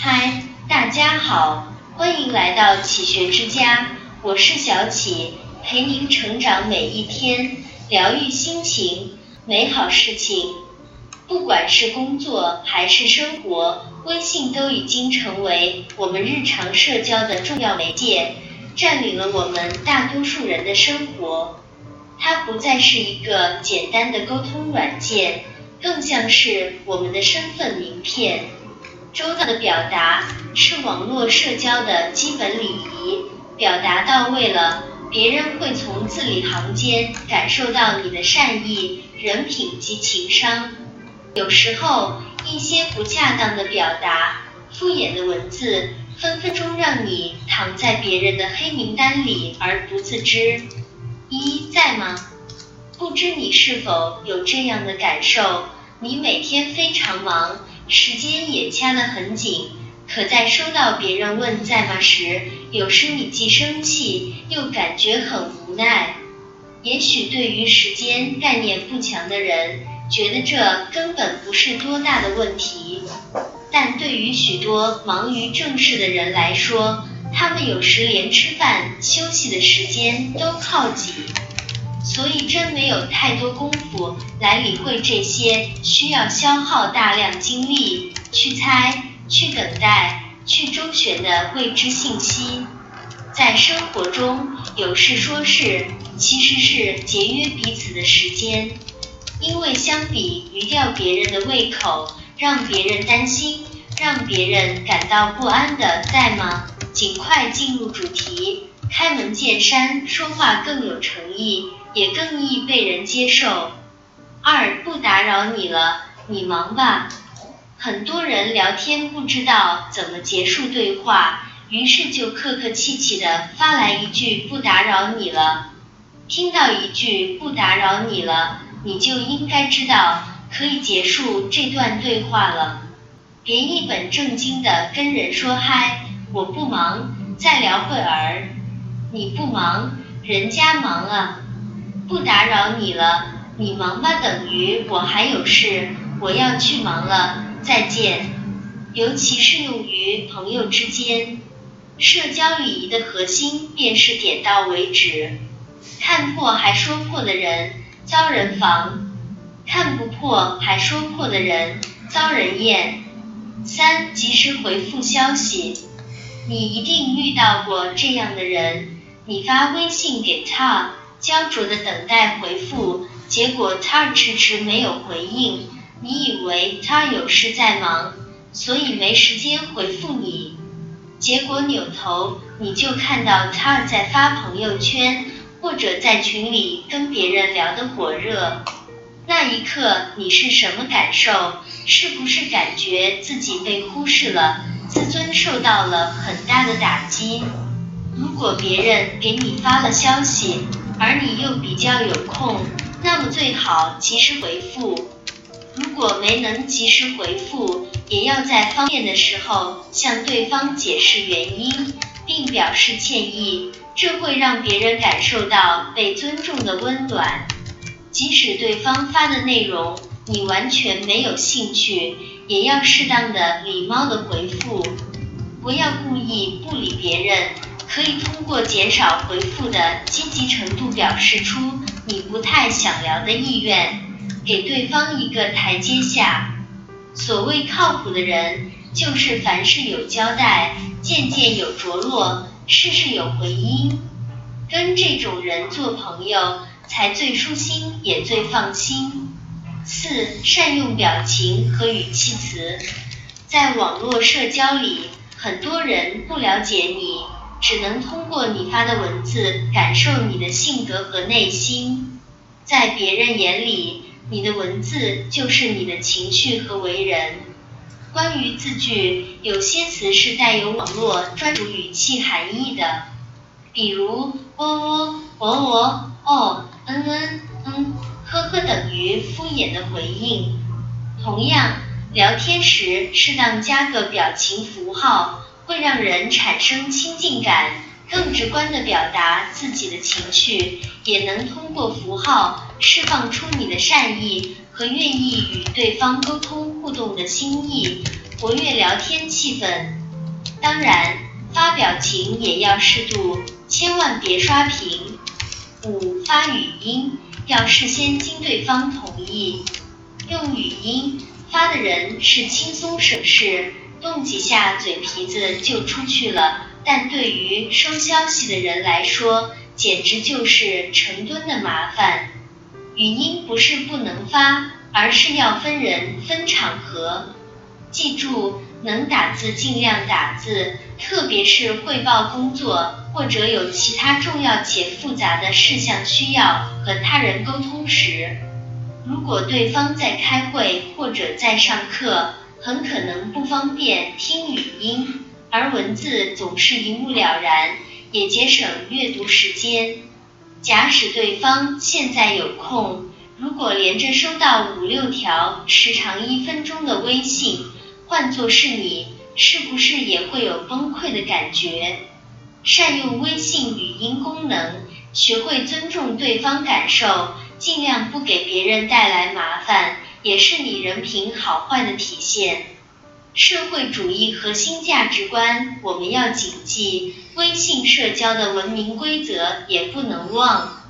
嗨，大家好，欢迎来到启学之家，我是小启，陪您成长每一天，疗愈心情，美好事情。不管是工作还是生活，微信都已经成为我们日常社交的重要媒介，占领了我们大多数人的生活。它不再是一个简单的沟通软件，更像是我们的身份名片。周到的表达是网络社交的基本礼仪，表达到位了，别人会从字里行间感受到你的善意、人品及情商。有时候，一些不恰当的表达、敷衍的文字，分分钟让你躺在别人的黑名单里而不自知。一在吗？不知你是否有这样的感受？你每天非常忙，时间也掐得很紧，可在收到别人问在吗时，有时你既生气又感觉很无奈。也许对于时间概念不强的人，觉得这根本不是多大的问题，但对于许多忙于正事的人来说，他们有时连吃饭、休息的时间都靠挤，所以真没有太多功夫来理会这些需要消耗大量精力去猜、去等待、去周旋的未知信息。在生活中，有事说事其实是节约彼此的时间，因为相比于吊别人的胃口，让别人担心、让别人感到不安的在吗？尽快进入主题，开门见山说话更有诚意，也更易被人接受。二不打扰你了，你忙吧。很多人聊天不知道怎么结束对话，于是就客客气气的发来一句不打扰你了。听到一句不打扰你了，你就应该知道可以结束这段对话了。别一本正经的跟人说嗨。我不忙，再聊会儿。你不忙，人家忙啊。不打扰你了，你忙吧，等于我还有事，我要去忙了，再见。尤其适用于朋友之间，社交礼仪的核心便是点到为止。看破还说破的人遭人防，看不破还说破的人遭人厌。三，及时回复消息。你一定遇到过这样的人，你发微信给他，焦灼的等待回复，结果他迟迟没有回应，你以为他有事在忙，所以没时间回复你，结果扭头你就看到他在发朋友圈，或者在群里跟别人聊得火热，那一刻你是什么感受？是不是感觉自己被忽视了？自尊受到了很大的打击。如果别人给你发了消息，而你又比较有空，那么最好及时回复。如果没能及时回复，也要在方便的时候向对方解释原因，并表示歉意，这会让别人感受到被尊重的温暖。即使对方发的内容你完全没有兴趣。也要适当的礼貌的回复，不要故意不理别人，可以通过减少回复的积极程度表示出你不太想聊的意愿，给对方一个台阶下。所谓靠谱的人，就是凡事有交代，件件有着落，事事有回音。跟这种人做朋友，才最舒心，也最放心。四、善用表情和语气词。在网络社交里，很多人不了解你，只能通过你发的文字感受你的性格和内心。在别人眼里，你的文字就是你的情绪和为人。关于字句，有些词是带有网络专属语气含义的，比如喔喔、哦哦、哦、嗯嗯、嗯。呵呵等于敷衍的回应。同样，聊天时适当加个表情符号，会让人产生亲近感，更直观地表达自己的情绪，也能通过符号释放出你的善意和愿意与对方沟通互动的心意，活跃聊天气氛。当然，发表情也要适度，千万别刷屏。五、发语音要事先经对方同意。用语音发的人是轻松省事，动几下嘴皮子就出去了。但对于收消息的人来说，简直就是成吨的麻烦。语音不是不能发，而是要分人、分场合。记住，能打字尽量打字，特别是汇报工作或者有其他重要且复杂的事项需要和他人沟通时。如果对方在开会或者在上课，很可能不方便听语音。而文字总是一目了然，也节省阅读时间。假使对方现在有空，如果连着收到五六条时长一分钟的微信，换作是你，是不是也会有崩溃的感觉？善用微信语音功能，学会尊重对方感受，尽量不给别人带来麻烦，也是你人品好坏的体现。社会主义核心价值观，我们要谨记。微信社交的文明规则也不能忘。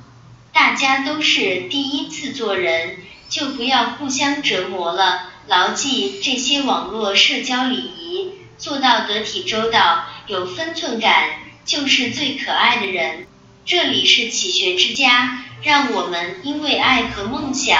大家都是第一次做人，就不要互相折磨了。牢记这些网络社交礼仪，做到得体周到，有分寸感，就是最可爱的人。这里是启学之家，让我们因为爱和梦想